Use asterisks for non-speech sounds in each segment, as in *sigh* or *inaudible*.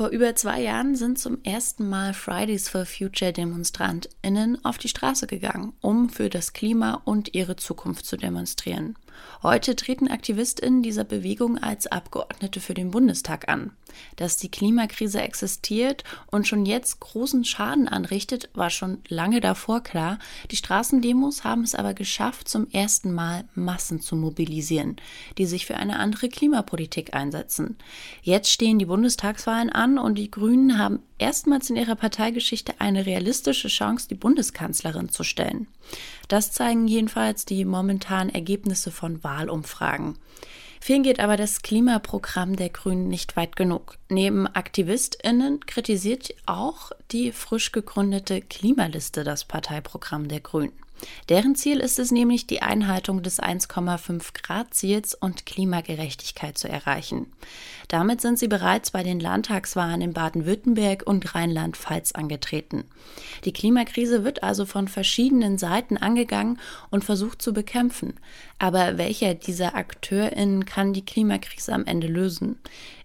Vor über zwei Jahren sind zum ersten Mal Fridays for Future DemonstrantInnen auf die Straße gegangen, um für das Klima und ihre Zukunft zu demonstrieren. Heute treten AktivistInnen dieser Bewegung als Abgeordnete für den Bundestag an. Dass die Klimakrise existiert und schon jetzt großen Schaden anrichtet, war schon lange davor klar. Die Straßendemos haben es aber geschafft, zum ersten Mal Massen zu mobilisieren, die sich für eine andere Klimapolitik einsetzen. Jetzt stehen die Bundestagswahlen an und die Grünen haben erstmals in ihrer Parteigeschichte eine realistische Chance, die Bundeskanzlerin zu stellen. Das zeigen jedenfalls die momentanen Ergebnisse von Wahlumfragen. Vielen geht aber das Klimaprogramm der Grünen nicht weit genug. Neben AktivistInnen kritisiert auch die frisch gegründete Klimaliste das Parteiprogramm der Grünen. Deren Ziel ist es nämlich, die Einhaltung des 1,5 Grad Ziels und Klimagerechtigkeit zu erreichen. Damit sind sie bereits bei den Landtagswahlen in Baden-Württemberg und Rheinland-Pfalz angetreten. Die Klimakrise wird also von verschiedenen Seiten angegangen und versucht zu bekämpfen. Aber welcher dieser AkteurInnen kann die Klimakrise am Ende lösen?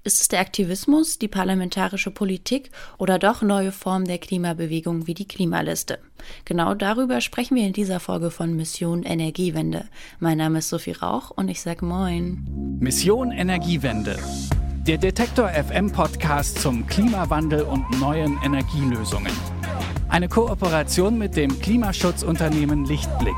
Ist es der Aktivismus, die parlamentarische Politik oder doch neue Formen der Klimabewegung wie die Klimaliste? Genau darüber sprechen wir in dieser Folge von Mission Energiewende. Mein Name ist Sophie Rauch und ich sage Moin. Mission Energiewende. Der Detektor FM Podcast zum Klimawandel und neuen Energielösungen. Eine Kooperation mit dem Klimaschutzunternehmen Lichtblick.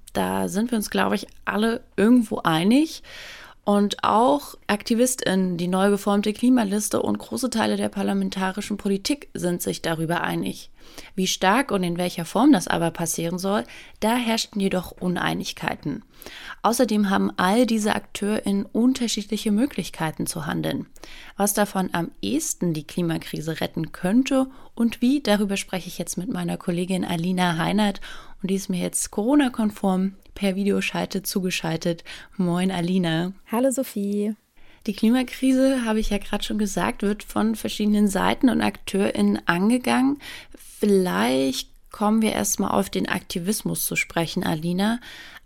Da sind wir uns, glaube ich, alle irgendwo einig. Und auch AktivistInnen, die neu geformte Klimaliste und große Teile der parlamentarischen Politik sind sich darüber einig. Wie stark und in welcher Form das aber passieren soll, da herrschten jedoch Uneinigkeiten. Außerdem haben all diese AkteurInnen unterschiedliche Möglichkeiten zu handeln. Was davon am ehesten die Klimakrise retten könnte und wie, darüber spreche ich jetzt mit meiner Kollegin Alina Heinert und die ist mir jetzt Corona-konform per Videoschalte zugeschaltet. Moin Alina. Hallo Sophie. Die Klimakrise, habe ich ja gerade schon gesagt, wird von verschiedenen Seiten und AkteurInnen angegangen. Vielleicht kommen wir erstmal auf den Aktivismus zu sprechen, Alina.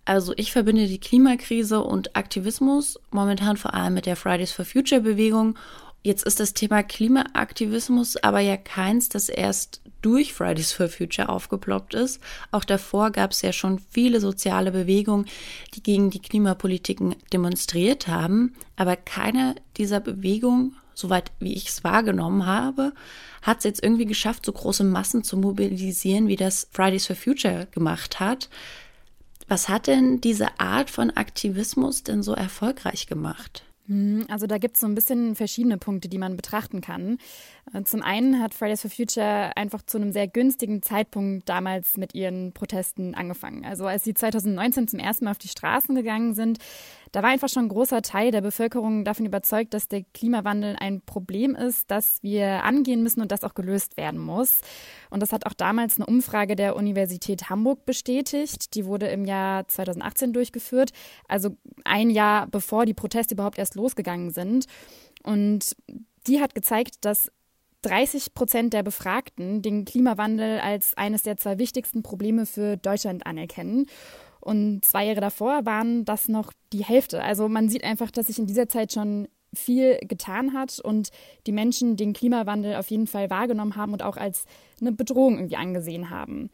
Also ich verbinde die Klimakrise und Aktivismus momentan vor allem mit der Fridays for Future Bewegung Jetzt ist das Thema Klimaaktivismus aber ja keins, das erst durch Fridays for Future aufgeploppt ist. Auch davor gab es ja schon viele soziale Bewegungen, die gegen die Klimapolitiken demonstriert haben. Aber keine dieser Bewegungen, soweit wie ich es wahrgenommen habe, hat es jetzt irgendwie geschafft, so große Massen zu mobilisieren, wie das Fridays for Future gemacht hat. Was hat denn diese Art von Aktivismus denn so erfolgreich gemacht? Hm, also da gibt es so ein bisschen verschiedene Punkte, die man betrachten kann. Äh, zum einen hat Fridays for Future einfach zu einem sehr günstigen Zeitpunkt damals mit ihren Protesten angefangen. Also als sie 2019 zum ersten Mal auf die Straßen gegangen sind, da war einfach schon ein großer Teil der Bevölkerung davon überzeugt, dass der Klimawandel ein Problem ist, das wir angehen müssen und das auch gelöst werden muss. Und das hat auch damals eine Umfrage der Universität Hamburg bestätigt. Die wurde im Jahr 2018 durchgeführt, also ein Jahr bevor die Proteste überhaupt erst losgegangen sind. Und die hat gezeigt, dass 30 Prozent der Befragten den Klimawandel als eines der zwei wichtigsten Probleme für Deutschland anerkennen. Und zwei Jahre davor waren das noch die Hälfte. Also man sieht einfach, dass sich in dieser Zeit schon viel getan hat und die Menschen den Klimawandel auf jeden Fall wahrgenommen haben und auch als eine Bedrohung irgendwie angesehen haben.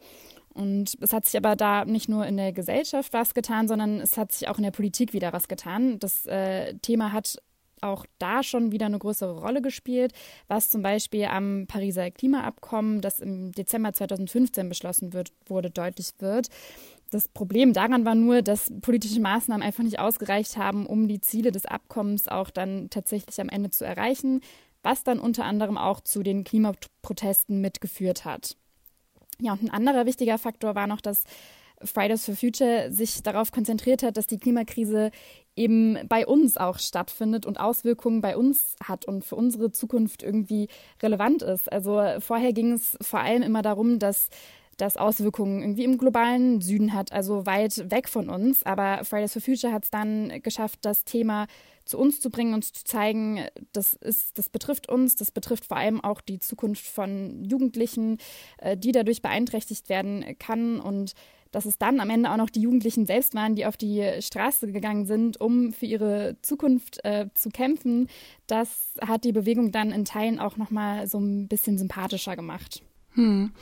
Und es hat sich aber da nicht nur in der Gesellschaft was getan, sondern es hat sich auch in der Politik wieder was getan. Das äh, Thema hat auch da schon wieder eine größere Rolle gespielt, was zum Beispiel am Pariser Klimaabkommen, das im Dezember 2015 beschlossen wird, wurde, deutlich wird. Das Problem daran war nur, dass politische Maßnahmen einfach nicht ausgereicht haben, um die Ziele des Abkommens auch dann tatsächlich am Ende zu erreichen, was dann unter anderem auch zu den Klimaprotesten mitgeführt hat. Ja, und ein anderer wichtiger Faktor war noch, dass Fridays for Future sich darauf konzentriert hat, dass die Klimakrise eben bei uns auch stattfindet und Auswirkungen bei uns hat und für unsere Zukunft irgendwie relevant ist. Also vorher ging es vor allem immer darum, dass das Auswirkungen irgendwie im globalen Süden hat, also weit weg von uns. Aber Fridays for Future hat es dann geschafft, das Thema zu uns zu bringen, uns zu zeigen, das, ist, das betrifft uns, das betrifft vor allem auch die Zukunft von Jugendlichen, äh, die dadurch beeinträchtigt werden kann und dass es dann am Ende auch noch die Jugendlichen selbst waren, die auf die Straße gegangen sind, um für ihre Zukunft äh, zu kämpfen, das hat die Bewegung dann in Teilen auch noch mal so ein bisschen sympathischer gemacht. Hm.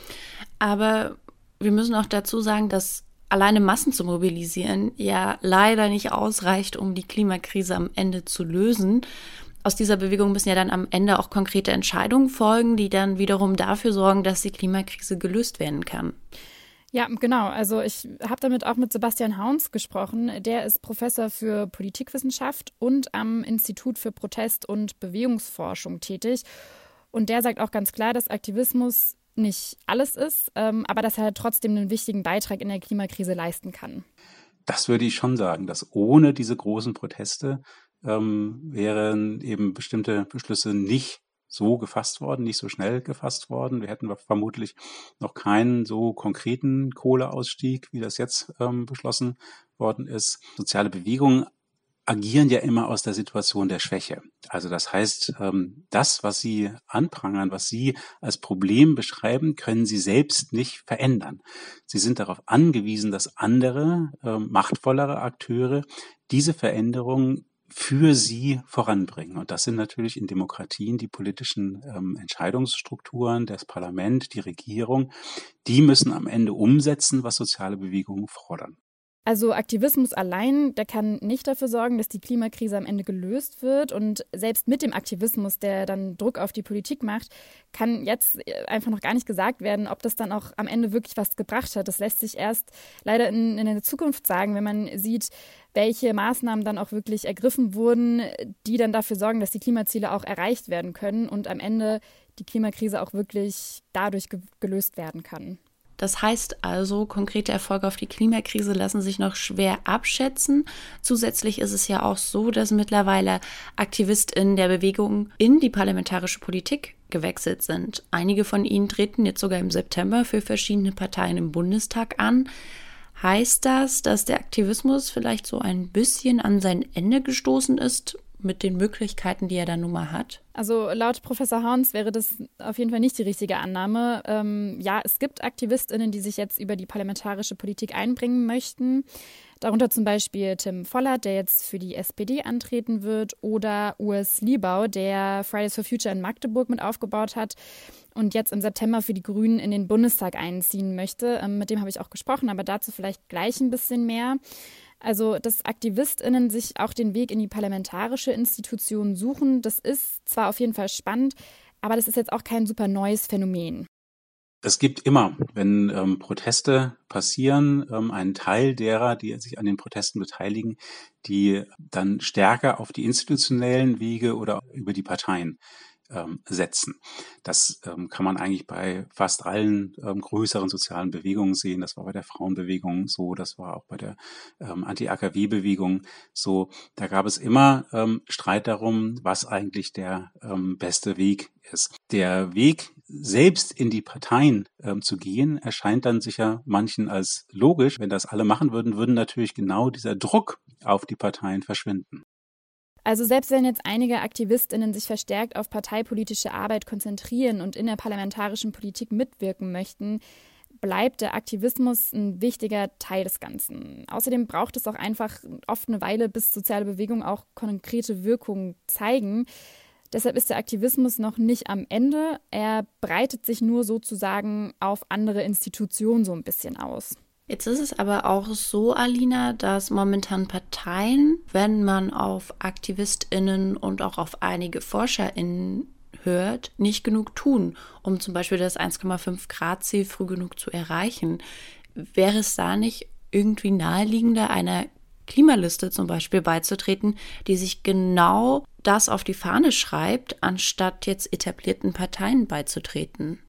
Aber wir müssen auch dazu sagen, dass alleine Massen zu mobilisieren ja leider nicht ausreicht, um die Klimakrise am Ende zu lösen. Aus dieser Bewegung müssen ja dann am Ende auch konkrete Entscheidungen folgen, die dann wiederum dafür sorgen, dass die Klimakrise gelöst werden kann. Ja, genau. Also ich habe damit auch mit Sebastian Hauns gesprochen. Der ist Professor für Politikwissenschaft und am Institut für Protest- und Bewegungsforschung tätig. Und der sagt auch ganz klar, dass Aktivismus nicht alles ist, ähm, aber dass er trotzdem einen wichtigen Beitrag in der Klimakrise leisten kann. Das würde ich schon sagen, dass ohne diese großen Proteste ähm, wären eben bestimmte Beschlüsse nicht so gefasst worden, nicht so schnell gefasst worden. Wir hätten vermutlich noch keinen so konkreten Kohleausstieg, wie das jetzt ähm, beschlossen worden ist. Soziale Bewegungen agieren ja immer aus der Situation der Schwäche. Also das heißt, ähm, das, was Sie anprangern, was Sie als Problem beschreiben, können Sie selbst nicht verändern. Sie sind darauf angewiesen, dass andere, ähm, machtvollere Akteure diese Veränderungen für sie voranbringen. Und das sind natürlich in Demokratien die politischen ähm, Entscheidungsstrukturen, das Parlament, die Regierung. Die müssen am Ende umsetzen, was soziale Bewegungen fordern. Also Aktivismus allein, der kann nicht dafür sorgen, dass die Klimakrise am Ende gelöst wird. Und selbst mit dem Aktivismus, der dann Druck auf die Politik macht, kann jetzt einfach noch gar nicht gesagt werden, ob das dann auch am Ende wirklich was gebracht hat. Das lässt sich erst leider in, in der Zukunft sagen, wenn man sieht, welche Maßnahmen dann auch wirklich ergriffen wurden, die dann dafür sorgen, dass die Klimaziele auch erreicht werden können und am Ende die Klimakrise auch wirklich dadurch gelöst werden kann. Das heißt also, konkrete Erfolge auf die Klimakrise lassen sich noch schwer abschätzen. Zusätzlich ist es ja auch so, dass mittlerweile AktivistInnen der Bewegung in die parlamentarische Politik gewechselt sind. Einige von ihnen treten jetzt sogar im September für verschiedene Parteien im Bundestag an. Heißt das, dass der Aktivismus vielleicht so ein bisschen an sein Ende gestoßen ist? Mit den Möglichkeiten, die er dann nun mal hat? Also laut Professor Horns wäre das auf jeden Fall nicht die richtige Annahme. Ähm, ja, es gibt AktivistInnen, die sich jetzt über die parlamentarische Politik einbringen möchten. Darunter zum Beispiel Tim Vollert, der jetzt für die SPD antreten wird, oder Urs Liebau, der Fridays for Future in Magdeburg mit aufgebaut hat und jetzt im September für die Grünen in den Bundestag einziehen möchte. Ähm, mit dem habe ich auch gesprochen, aber dazu vielleicht gleich ein bisschen mehr. Also, dass AktivistInnen sich auch den Weg in die parlamentarische Institution suchen, das ist zwar auf jeden Fall spannend, aber das ist jetzt auch kein super neues Phänomen. Es gibt immer, wenn ähm, Proteste passieren, ähm, einen Teil derer, die sich an den Protesten beteiligen, die dann stärker auf die institutionellen Wege oder über die Parteien ähm, setzen. Das ähm, kann man eigentlich bei fast allen ähm, größeren sozialen Bewegungen sehen. Das war bei der Frauenbewegung so, das war auch bei der ähm, Anti-AKW-Bewegung so. Da gab es immer ähm, Streit darum, was eigentlich der ähm, beste Weg ist. Der Weg selbst in die Parteien ähm, zu gehen, erscheint dann sicher manchen als logisch. Wenn das alle machen würden, würden natürlich genau dieser Druck auf die Parteien verschwinden. Also selbst wenn jetzt einige Aktivistinnen sich verstärkt auf parteipolitische Arbeit konzentrieren und in der parlamentarischen Politik mitwirken möchten, bleibt der Aktivismus ein wichtiger Teil des Ganzen. Außerdem braucht es auch einfach oft eine Weile, bis soziale Bewegungen auch konkrete Wirkungen zeigen. Deshalb ist der Aktivismus noch nicht am Ende. Er breitet sich nur sozusagen auf andere Institutionen so ein bisschen aus. Jetzt ist es aber auch so, Alina, dass momentan Parteien, wenn man auf AktivistInnen und auch auf einige ForscherInnen hört, nicht genug tun, um zum Beispiel das 1,5 Grad Ziel früh genug zu erreichen. Wäre es da nicht irgendwie naheliegender, einer Klimaliste zum Beispiel beizutreten, die sich genau das auf die Fahne schreibt, anstatt jetzt etablierten Parteien beizutreten?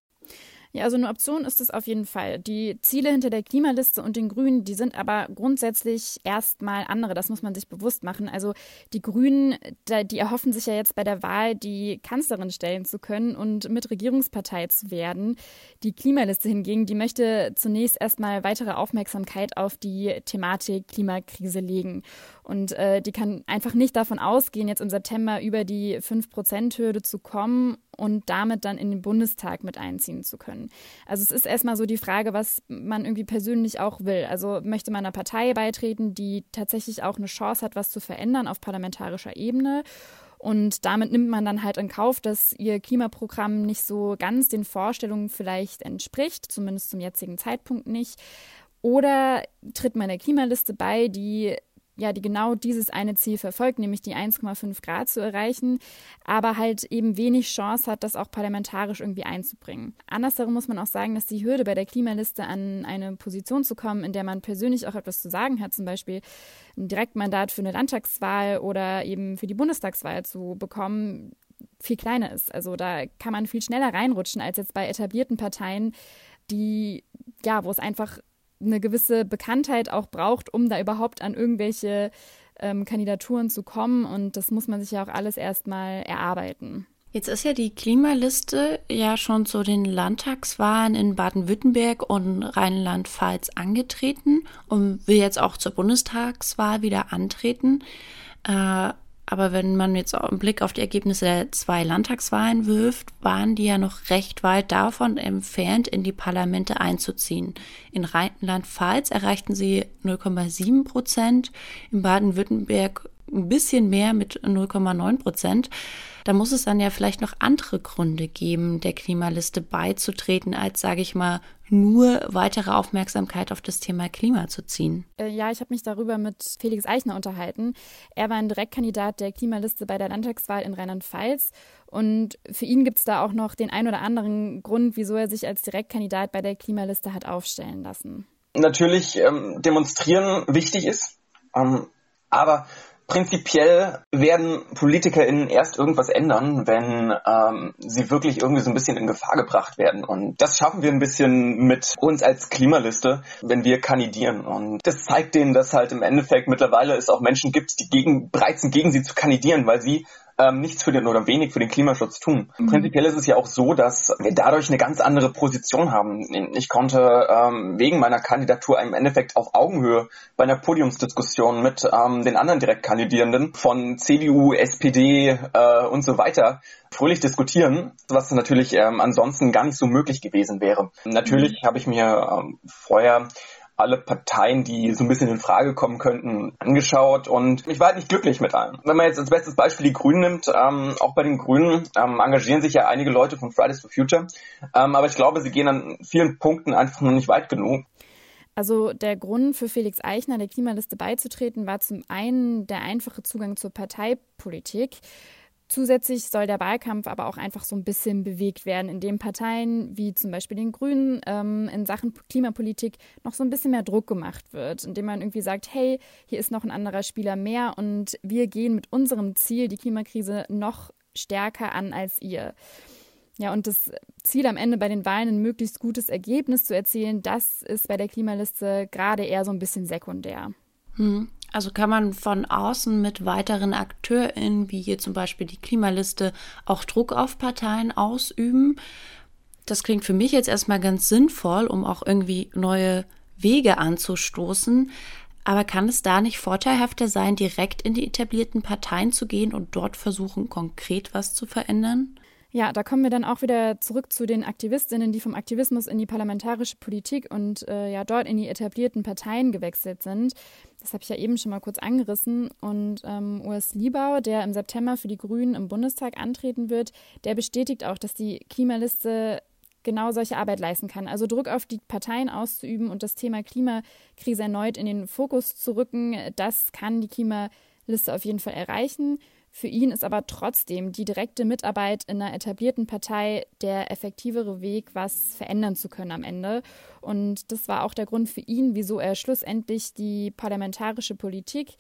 Ja, also eine Option ist es auf jeden Fall. Die Ziele hinter der Klimaliste und den Grünen, die sind aber grundsätzlich erstmal andere. Das muss man sich bewusst machen. Also die Grünen, die erhoffen sich ja jetzt bei der Wahl, die Kanzlerin stellen zu können und mit Regierungspartei zu werden. Die Klimaliste hingegen, die möchte zunächst erstmal weitere Aufmerksamkeit auf die Thematik Klimakrise legen. Und äh, die kann einfach nicht davon ausgehen, jetzt im September über die 5-Prozent-Hürde zu kommen und damit dann in den Bundestag mit einziehen zu können. Also es ist erstmal so die Frage, was man irgendwie persönlich auch will. Also möchte man einer Partei beitreten, die tatsächlich auch eine Chance hat, was zu verändern auf parlamentarischer Ebene? Und damit nimmt man dann halt in Kauf, dass ihr Klimaprogramm nicht so ganz den Vorstellungen vielleicht entspricht, zumindest zum jetzigen Zeitpunkt nicht. Oder tritt man der Klimaliste bei, die ja, die genau dieses eine Ziel verfolgt, nämlich die 1,5 Grad zu erreichen, aber halt eben wenig Chance hat, das auch parlamentarisch irgendwie einzubringen. Andersherum muss man auch sagen, dass die Hürde bei der Klimaliste an eine Position zu kommen, in der man persönlich auch etwas zu sagen hat, zum Beispiel ein Direktmandat für eine Landtagswahl oder eben für die Bundestagswahl zu bekommen, viel kleiner ist. Also da kann man viel schneller reinrutschen als jetzt bei etablierten Parteien, die ja, wo es einfach eine gewisse Bekanntheit auch braucht, um da überhaupt an irgendwelche ähm, Kandidaturen zu kommen. Und das muss man sich ja auch alles erstmal erarbeiten. Jetzt ist ja die Klimaliste ja schon zu den Landtagswahlen in Baden-Württemberg und Rheinland-Pfalz angetreten und will jetzt auch zur Bundestagswahl wieder antreten. Äh, aber wenn man jetzt einen Blick auf die Ergebnisse der zwei Landtagswahlen wirft, waren die ja noch recht weit davon entfernt, in die Parlamente einzuziehen. In Rheinland-Pfalz erreichten sie 0,7 Prozent, in Baden-Württemberg ein bisschen mehr mit 0,9 Prozent. Da muss es dann ja vielleicht noch andere Gründe geben, der Klimaliste beizutreten, als, sage ich mal, nur weitere Aufmerksamkeit auf das Thema Klima zu ziehen. Äh, ja, ich habe mich darüber mit Felix Eichner unterhalten. Er war ein Direktkandidat der Klimaliste bei der Landtagswahl in Rheinland-Pfalz. Und für ihn gibt es da auch noch den ein oder anderen Grund, wieso er sich als Direktkandidat bei der Klimaliste hat aufstellen lassen. Natürlich ähm, demonstrieren wichtig ist, ähm, aber prinzipiell werden PolitikerInnen erst irgendwas ändern, wenn ähm, sie wirklich irgendwie so ein bisschen in Gefahr gebracht werden. Und das schaffen wir ein bisschen mit uns als Klimaliste, wenn wir kandidieren. Und das zeigt denen, dass halt im Endeffekt mittlerweile es auch Menschen gibt, die gegen, bereit sind, gegen sie zu kandidieren, weil sie ähm, nichts für den oder wenig für den Klimaschutz tun. Mhm. Prinzipiell ist es ja auch so, dass wir dadurch eine ganz andere Position haben. Ich konnte ähm, wegen meiner Kandidatur im Endeffekt auf Augenhöhe bei einer Podiumsdiskussion mit ähm, den anderen Direktkandidierenden von CDU, SPD äh, und so weiter fröhlich diskutieren, was natürlich ähm, ansonsten gar nicht so möglich gewesen wäre. Natürlich mhm. habe ich mir ähm, vorher alle Parteien, die so ein bisschen in Frage kommen könnten, angeschaut und ich war halt nicht glücklich mit allen. Wenn man jetzt als bestes Beispiel die Grünen nimmt, ähm, auch bei den Grünen ähm, engagieren sich ja einige Leute von Fridays for Future, ähm, aber ich glaube, sie gehen an vielen Punkten einfach noch nicht weit genug. Also der Grund für Felix Eichner, der Klimaliste beizutreten, war zum einen der einfache Zugang zur Parteipolitik. Zusätzlich soll der Wahlkampf aber auch einfach so ein bisschen bewegt werden, indem Parteien wie zum Beispiel den Grünen ähm, in Sachen Klimapolitik noch so ein bisschen mehr Druck gemacht wird, indem man irgendwie sagt, hey, hier ist noch ein anderer Spieler mehr und wir gehen mit unserem Ziel die Klimakrise noch stärker an als ihr. Ja, und das Ziel am Ende bei den Wahlen ein möglichst gutes Ergebnis zu erzielen, das ist bei der Klimaliste gerade eher so ein bisschen sekundär. Hm. Also kann man von außen mit weiteren AkteurInnen, wie hier zum Beispiel die Klimaliste, auch Druck auf Parteien ausüben. Das klingt für mich jetzt erstmal ganz sinnvoll, um auch irgendwie neue Wege anzustoßen. Aber kann es da nicht vorteilhafter sein, direkt in die etablierten Parteien zu gehen und dort versuchen, konkret was zu verändern? Ja, da kommen wir dann auch wieder zurück zu den Aktivistinnen, die vom Aktivismus in die parlamentarische Politik und äh, ja dort in die etablierten Parteien gewechselt sind. Das habe ich ja eben schon mal kurz angerissen. Und ähm, Urs Liebau, der im September für die Grünen im Bundestag antreten wird, der bestätigt auch, dass die Klimaliste genau solche Arbeit leisten kann. Also Druck auf die Parteien auszuüben und das Thema Klimakrise erneut in den Fokus zu rücken, das kann die Klimaliste auf jeden Fall erreichen. Für ihn ist aber trotzdem die direkte Mitarbeit in einer etablierten Partei der effektivere Weg, was verändern zu können am Ende. Und das war auch der Grund für ihn, wieso er schlussendlich die parlamentarische Politik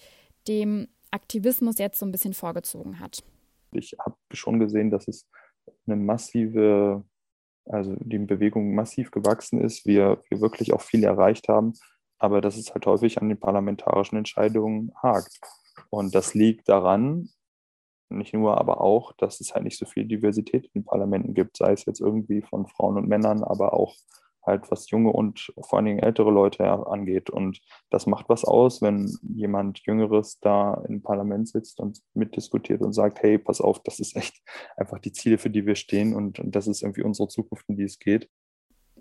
dem Aktivismus jetzt so ein bisschen vorgezogen hat. Ich habe schon gesehen, dass es eine massive Also die Bewegung massiv gewachsen ist, wir, wir wirklich auch viel erreicht haben, aber dass es halt häufig an den parlamentarischen Entscheidungen hakt. Und das liegt daran, nicht nur, aber auch, dass es halt nicht so viel Diversität in den Parlamenten gibt, sei es jetzt irgendwie von Frauen und Männern, aber auch halt was junge und vor allen Dingen ältere Leute angeht. Und das macht was aus, wenn jemand Jüngeres da im Parlament sitzt und mitdiskutiert und sagt, hey, pass auf, das ist echt *laughs* einfach die Ziele, für die wir stehen und, und das ist irgendwie unsere Zukunft, in die es geht.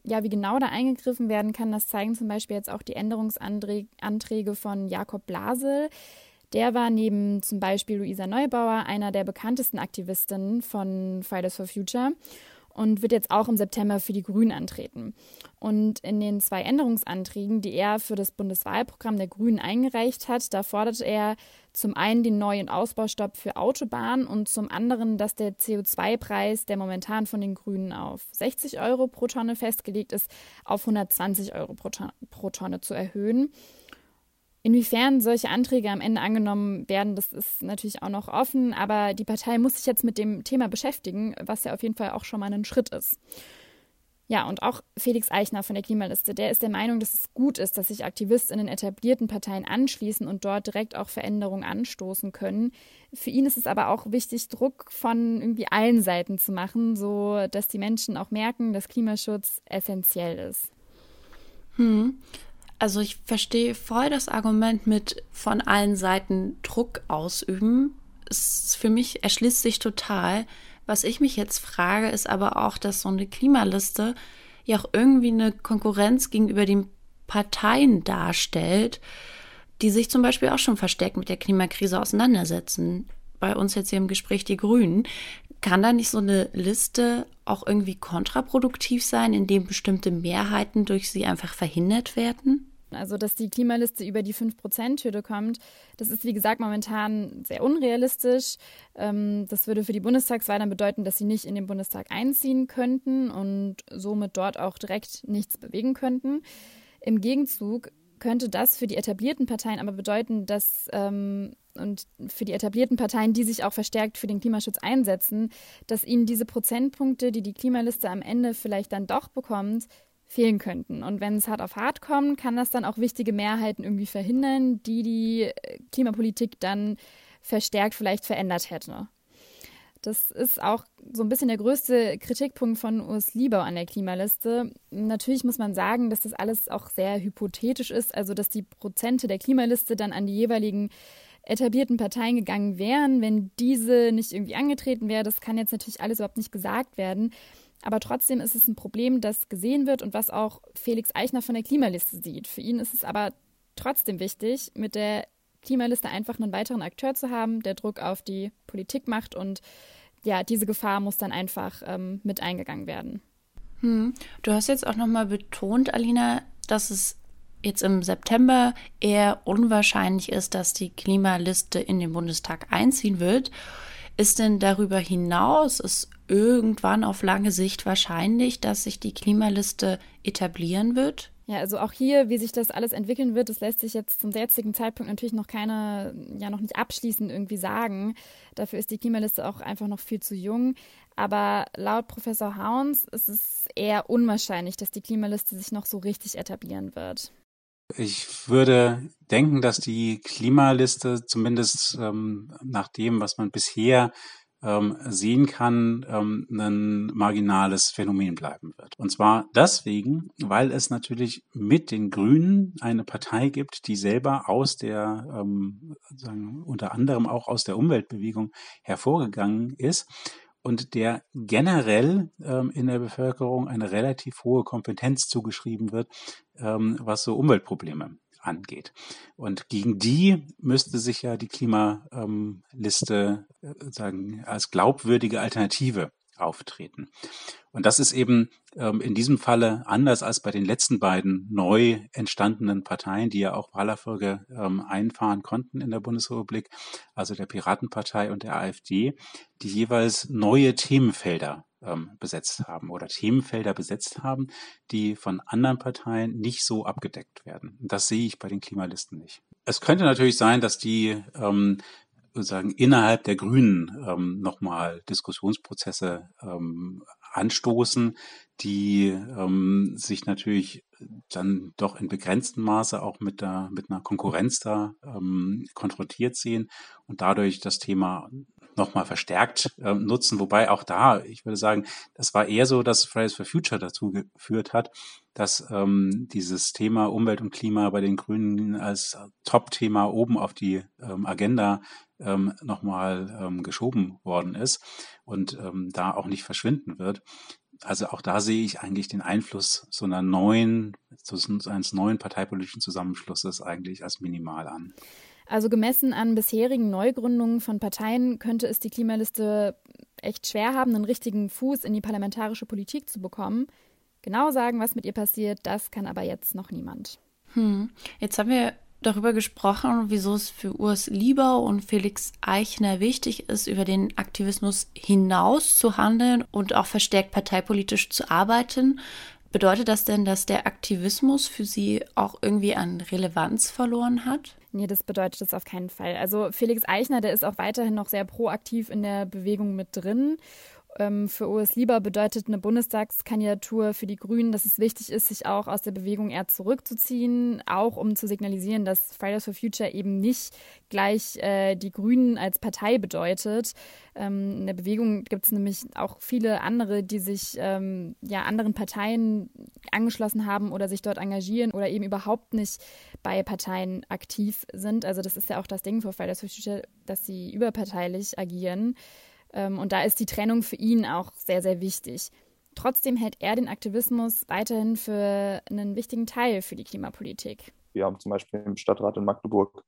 Ja, wie genau da eingegriffen werden kann, das zeigen zum Beispiel jetzt auch die Änderungsanträge von Jakob Blasel. Der war neben zum Beispiel Luisa Neubauer einer der bekanntesten Aktivistinnen von Fridays for Future und wird jetzt auch im September für die Grünen antreten. Und in den zwei Änderungsanträgen, die er für das Bundeswahlprogramm der Grünen eingereicht hat, da fordert er zum einen den Neu- und Ausbaustopp für Autobahnen und zum anderen, dass der CO2-Preis, der momentan von den Grünen auf 60 Euro pro Tonne festgelegt ist, auf 120 Euro pro Tonne zu erhöhen. Inwiefern solche Anträge am Ende angenommen werden, das ist natürlich auch noch offen, aber die Partei muss sich jetzt mit dem Thema beschäftigen, was ja auf jeden Fall auch schon mal ein Schritt ist. Ja, und auch Felix Eichner von der Klimaliste, der ist der Meinung, dass es gut ist, dass sich Aktivistinnen etablierten Parteien anschließen und dort direkt auch Veränderungen anstoßen können. Für ihn ist es aber auch wichtig, Druck von irgendwie allen Seiten zu machen, so dass die Menschen auch merken, dass Klimaschutz essentiell ist. Hm. Also ich verstehe voll das Argument mit von allen Seiten Druck ausüben. Es für mich erschließt sich total. Was ich mich jetzt frage, ist aber auch, dass so eine Klimaliste ja auch irgendwie eine Konkurrenz gegenüber den Parteien darstellt, die sich zum Beispiel auch schon versteckt mit der Klimakrise auseinandersetzen. Bei uns jetzt hier im Gespräch die Grünen. Kann da nicht so eine Liste auch irgendwie kontraproduktiv sein, indem bestimmte Mehrheiten durch sie einfach verhindert werden? Also, dass die Klimaliste über die 5-Prozent-Hürde kommt, das ist, wie gesagt, momentan sehr unrealistisch. Ähm, das würde für die Bundestagswahl dann bedeuten, dass sie nicht in den Bundestag einziehen könnten und somit dort auch direkt nichts bewegen könnten. Im Gegenzug könnte das für die etablierten Parteien aber bedeuten, dass ähm, und für die etablierten Parteien, die sich auch verstärkt für den Klimaschutz einsetzen, dass ihnen diese Prozentpunkte, die die Klimaliste am Ende vielleicht dann doch bekommt, fehlen könnten. Und wenn es hart auf hart kommt, kann das dann auch wichtige Mehrheiten irgendwie verhindern, die die äh, Klimapolitik dann verstärkt vielleicht verändert hätte. Das ist auch so ein bisschen der größte Kritikpunkt von Urs Liebau an der Klimaliste. Natürlich muss man sagen, dass das alles auch sehr hypothetisch ist, also dass die Prozente der Klimaliste dann an die jeweiligen etablierten Parteien gegangen wären, wenn diese nicht irgendwie angetreten wäre. Das kann jetzt natürlich alles überhaupt nicht gesagt werden. Aber trotzdem ist es ein Problem, das gesehen wird und was auch Felix Eichner von der Klimaliste sieht. Für ihn ist es aber trotzdem wichtig, mit der Klimaliste einfach einen weiteren Akteur zu haben, der Druck auf die Politik macht und ja, diese Gefahr muss dann einfach ähm, mit eingegangen werden. Hm. Du hast jetzt auch nochmal betont, Alina, dass es jetzt im September eher unwahrscheinlich ist, dass die Klimaliste in den Bundestag einziehen wird. Ist denn darüber hinaus es irgendwann auf lange Sicht wahrscheinlich, dass sich die Klimaliste etablieren wird? Ja, also auch hier, wie sich das alles entwickeln wird, das lässt sich jetzt zum jetzigen Zeitpunkt natürlich noch keine, ja noch nicht abschließend irgendwie sagen. Dafür ist die Klimaliste auch einfach noch viel zu jung. Aber laut Professor Hauns ist es eher unwahrscheinlich, dass die Klimaliste sich noch so richtig etablieren wird. Ich würde denken, dass die Klimaliste zumindest ähm, nach dem, was man bisher ähm, sehen kann, ähm, ein marginales Phänomen bleiben wird. Und zwar deswegen, weil es natürlich mit den Grünen eine Partei gibt, die selber aus der, ähm, sagen, unter anderem auch aus der Umweltbewegung hervorgegangen ist und der generell ähm, in der Bevölkerung eine relativ hohe Kompetenz zugeschrieben wird, ähm, was so Umweltprobleme angeht. Und gegen die müsste sich ja die Klimaliste äh, sagen als glaubwürdige Alternative auftreten. Und das ist eben ähm, in diesem Falle anders als bei den letzten beiden neu entstandenen Parteien, die ja auch Wahlerfolge ähm, einfahren konnten in der Bundesrepublik, also der Piratenpartei und der AfD, die jeweils neue Themenfelder ähm, besetzt haben oder Themenfelder besetzt haben, die von anderen Parteien nicht so abgedeckt werden. Das sehe ich bei den Klimalisten nicht. Es könnte natürlich sein, dass die ähm, sozusagen innerhalb der Grünen ähm, nochmal Diskussionsprozesse ähm, anstoßen, die ähm, sich natürlich dann doch in begrenztem Maße auch mit der mit einer Konkurrenz da ähm, konfrontiert sehen und dadurch das Thema nochmal verstärkt äh, nutzen. Wobei auch da, ich würde sagen, das war eher so, dass Fridays for Future dazu geführt hat, dass ähm, dieses Thema Umwelt und Klima bei den Grünen als Top-Thema oben auf die ähm, Agenda ähm, nochmal ähm, geschoben worden ist und ähm, da auch nicht verschwinden wird. Also auch da sehe ich eigentlich den Einfluss so einer neuen, so eines neuen parteipolitischen Zusammenschlusses eigentlich als minimal an. Also gemessen an bisherigen Neugründungen von Parteien könnte es die Klimaliste echt schwer haben, einen richtigen Fuß in die parlamentarische Politik zu bekommen. Genau sagen, was mit ihr passiert, das kann aber jetzt noch niemand. Hm. Jetzt haben wir darüber gesprochen, wieso es für Urs Lieber und Felix Eichner wichtig ist, über den Aktivismus hinaus zu handeln und auch verstärkt parteipolitisch zu arbeiten. Bedeutet das denn, dass der Aktivismus für Sie auch irgendwie an Relevanz verloren hat? Nee, das bedeutet das auf keinen Fall. Also Felix Eichner, der ist auch weiterhin noch sehr proaktiv in der Bewegung mit drin ähm, für OS Lieber bedeutet eine Bundestagskandidatur für die Grünen, dass es wichtig ist, sich auch aus der Bewegung eher zurückzuziehen, auch um zu signalisieren, dass Fridays for Future eben nicht gleich äh, die Grünen als Partei bedeutet. Ähm, in der Bewegung gibt es nämlich auch viele andere, die sich ähm, ja anderen Parteien angeschlossen haben oder sich dort engagieren oder eben überhaupt nicht bei Parteien aktiv sind. Also das ist ja auch das Ding für Fridays for Future, dass sie überparteilich agieren. Ähm, und da ist die Trennung für ihn auch sehr, sehr wichtig. Trotzdem hält er den Aktivismus weiterhin für einen wichtigen Teil für die Klimapolitik. Wir haben zum Beispiel im Stadtrat in Magdeburg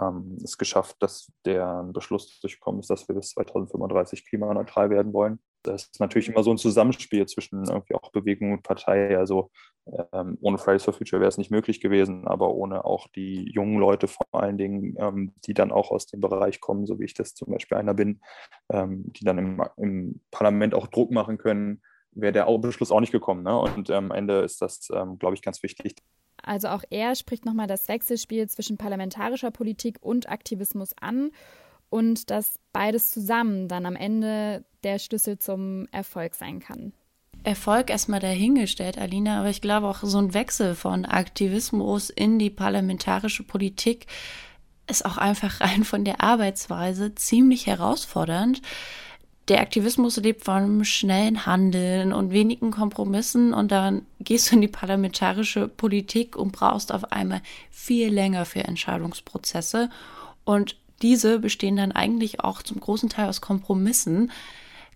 ähm, es geschafft, dass der Beschluss durchgekommen ist, dass wir bis 2035 klimaneutral werden wollen. Das ist natürlich immer so ein Zusammenspiel zwischen irgendwie auch Bewegung und Partei. Also ähm, ohne Fridays for Future wäre es nicht möglich gewesen, aber ohne auch die jungen Leute vor allen Dingen, ähm, die dann auch aus dem Bereich kommen, so wie ich das zum Beispiel einer bin, ähm, die dann im, im, Parlament auch Druck machen können, wäre der Beschluss auch nicht gekommen. Ne? Und am Ende ist das, ähm, glaube ich, ganz wichtig. Also auch er spricht nochmal das Wechselspiel zwischen parlamentarischer Politik und Aktivismus an und dass beides zusammen dann am Ende der Schlüssel zum Erfolg sein kann. Erfolg erstmal dahingestellt, Alina, aber ich glaube auch so ein Wechsel von Aktivismus in die parlamentarische Politik ist auch einfach *laughs* rein von der Arbeitsweise ziemlich herausfordernd. Der Aktivismus lebt von schnellen Handeln und wenigen Kompromissen und dann gehst du in die parlamentarische Politik und brauchst auf einmal viel länger für Entscheidungsprozesse und diese bestehen dann eigentlich auch zum großen Teil aus Kompromissen.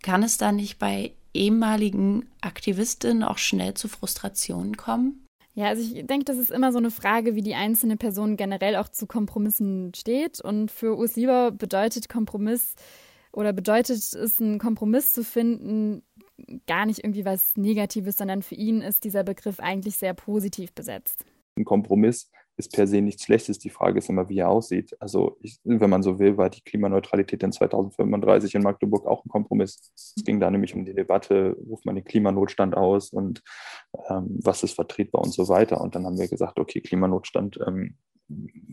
Kann es da nicht bei ehemaligen Aktivistinnen auch schnell zu Frustrationen kommen? Ja, also ich denke, das ist immer so eine Frage, wie die einzelne Person generell auch zu Kompromissen steht. Und für Urs Lieber bedeutet Kompromiss oder bedeutet es, einen Kompromiss zu finden, gar nicht irgendwie was Negatives, sondern für ihn ist dieser Begriff eigentlich sehr positiv besetzt. Ein Kompromiss ist per se nichts Schlechtes. Die Frage ist immer, wie er aussieht. Also, ich, wenn man so will, war die Klimaneutralität in 2035 in Magdeburg auch ein Kompromiss. Es ging da nämlich um die Debatte, ruft man den Klimanotstand aus und ähm, was ist vertretbar und so weiter. Und dann haben wir gesagt, okay, Klimanotstand ähm,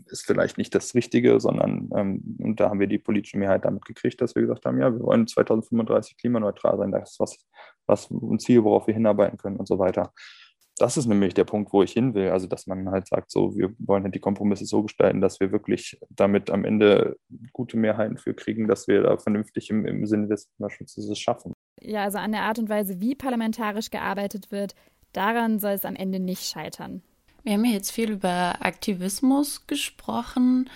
ist vielleicht nicht das Richtige, sondern ähm, und da haben wir die politische Mehrheit damit gekriegt, dass wir gesagt haben, ja, wir wollen 2035 klimaneutral sein. Das ist was, was ein Ziel, worauf wir hinarbeiten können und so weiter das ist nämlich der Punkt, wo ich hin will. Also, dass man halt sagt, so, wir wollen halt die Kompromisse so gestalten, dass wir wirklich damit am Ende gute Mehrheiten für kriegen, dass wir da vernünftig im, im Sinne des Klimaschutzes es schaffen. Ja, also an der Art und Weise, wie parlamentarisch gearbeitet wird, daran soll es am Ende nicht scheitern. Wir haben ja jetzt viel über Aktivismus gesprochen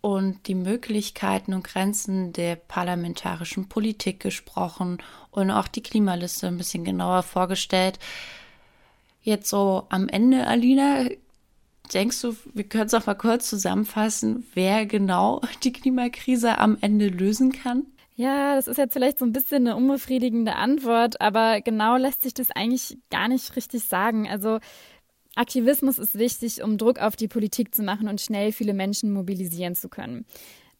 und die Möglichkeiten und Grenzen der parlamentarischen Politik gesprochen und auch die Klimaliste ein bisschen genauer vorgestellt. Jetzt so am Ende, Alina, denkst du, wir können es auch mal kurz zusammenfassen, wer genau *laughs* die Klimakrise am Ende lösen kann? Ja, das ist jetzt vielleicht so ein bisschen eine unbefriedigende Antwort, aber genau lässt sich das eigentlich gar nicht richtig sagen. Also Aktivismus ist wichtig, um Druck auf die Politik zu machen und schnell viele Menschen mobilisieren zu können.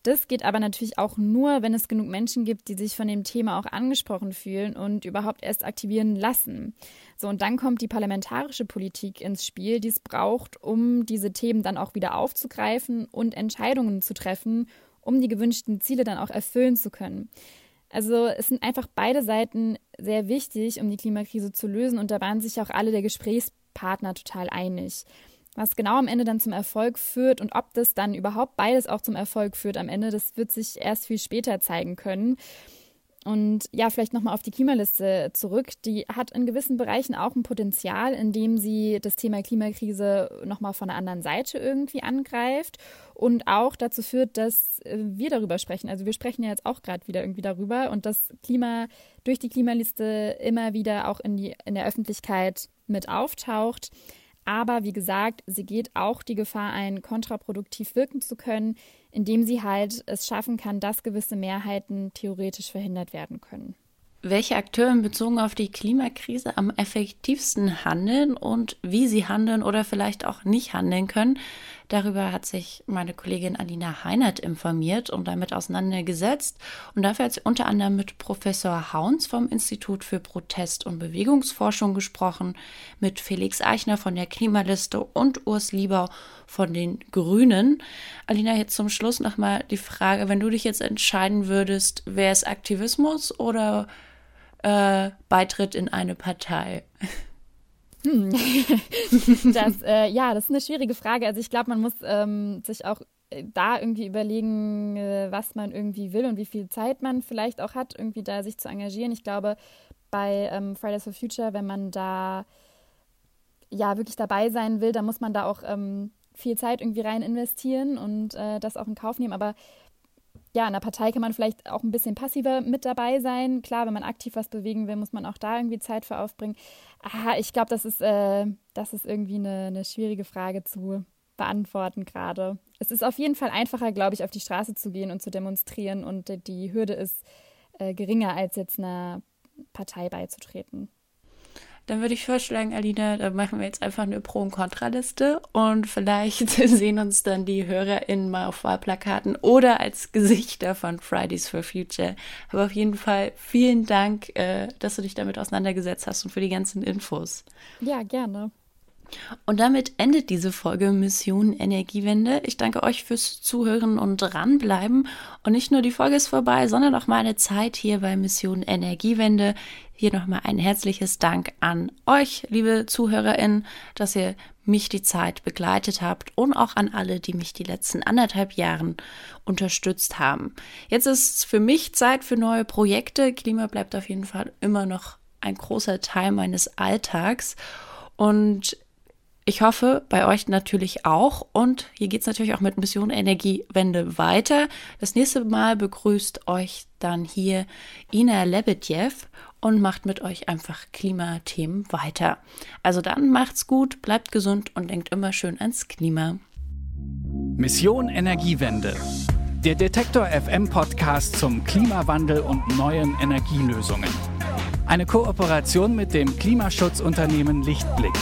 Das geht aber natürlich auch nur, wenn es genug Menschen gibt, die sich von dem Thema auch angesprochen fühlen und überhaupt erst aktivieren lassen. So, und dann kommt die parlamentarische Politik ins Spiel, die es braucht, um diese Themen dann auch wieder aufzugreifen und Entscheidungen zu treffen, um die gewünschten Ziele dann auch erfüllen zu können. Also es sind einfach beide Seiten sehr wichtig, um die Klimakrise zu lösen und da waren sich auch alle der Gesprächspartner total einig. Was genau am Ende dann zum Erfolg führt und ob das dann überhaupt beides auch zum Erfolg führt am Ende, das wird sich erst viel später zeigen können. Und ja, vielleicht nochmal auf die Klimaliste zurück. Die hat in gewissen Bereichen auch ein Potenzial, indem sie das Thema Klimakrise nochmal von der anderen Seite irgendwie angreift und auch dazu führt, dass wir darüber sprechen. Also wir sprechen ja jetzt auch gerade wieder irgendwie darüber und das Klima durch die Klimaliste immer wieder auch in, die, in der Öffentlichkeit mit auftaucht. Aber wie gesagt, sie geht auch die Gefahr ein, kontraproduktiv wirken zu können, indem sie halt es schaffen kann, dass gewisse Mehrheiten theoretisch verhindert werden können welche Akteure bezogen auf die Klimakrise am effektivsten handeln und wie sie handeln oder vielleicht auch nicht handeln können. Darüber hat sich meine Kollegin Alina Heinert informiert und damit auseinandergesetzt. Und dafür hat sie unter anderem mit Professor Hauns vom Institut für Protest- und Bewegungsforschung gesprochen, mit Felix Eichner von der Klimaliste und Urs Liebau von den Grünen. Alina, jetzt zum Schluss nochmal die Frage, wenn du dich jetzt entscheiden würdest, wäre es Aktivismus oder äh, Beitritt in eine Partei? *laughs* Hm. *laughs* das, äh, ja, das ist eine schwierige Frage. Also ich glaube, man muss ähm, sich auch äh, da irgendwie überlegen, äh, was man irgendwie will und wie viel Zeit man vielleicht auch hat, irgendwie da sich zu engagieren. Ich glaube, bei ähm, Fridays for Future, wenn man da ja wirklich dabei sein will, dann muss man da auch ähm, viel Zeit irgendwie rein investieren und äh, das auch in Kauf nehmen. Aber ja, in der Partei kann man vielleicht auch ein bisschen passiver mit dabei sein. Klar, wenn man aktiv was bewegen will, muss man auch da irgendwie Zeit für aufbringen. Ah, ich glaube, das ist, äh, das ist irgendwie eine, eine schwierige Frage zu beantworten gerade. Es ist auf jeden Fall einfacher, glaube ich, auf die Straße zu gehen und zu demonstrieren und die Hürde ist äh, geringer, als jetzt einer Partei beizutreten. Dann würde ich vorschlagen, Alina, da machen wir jetzt einfach eine Pro- und Kontraliste und vielleicht *laughs* sehen uns dann die HörerInnen mal auf Wahlplakaten oder als Gesichter von Fridays for Future. Aber auf jeden Fall vielen Dank, äh, dass du dich damit auseinandergesetzt hast und für die ganzen Infos. Ja, gerne. Und damit endet diese Folge Mission Energiewende. Ich danke euch fürs Zuhören und dranbleiben. Und nicht nur die Folge ist vorbei, sondern auch meine Zeit hier bei Mission Energiewende. Hier nochmal ein herzliches Dank an euch, liebe ZuhörerInnen, dass ihr mich die Zeit begleitet habt und auch an alle, die mich die letzten anderthalb Jahren unterstützt haben. Jetzt ist für mich Zeit für neue Projekte. Klima bleibt auf jeden Fall immer noch ein großer Teil meines Alltags. Und ich hoffe, bei euch natürlich auch. Und hier geht es natürlich auch mit Mission Energiewende weiter. Das nächste Mal begrüßt euch dann hier Ina Lebedjew und macht mit euch einfach Klimathemen weiter. Also dann macht's gut, bleibt gesund und denkt immer schön ans Klima. Mission Energiewende. Der Detektor FM Podcast zum Klimawandel und neuen Energielösungen. Eine Kooperation mit dem Klimaschutzunternehmen Lichtblick.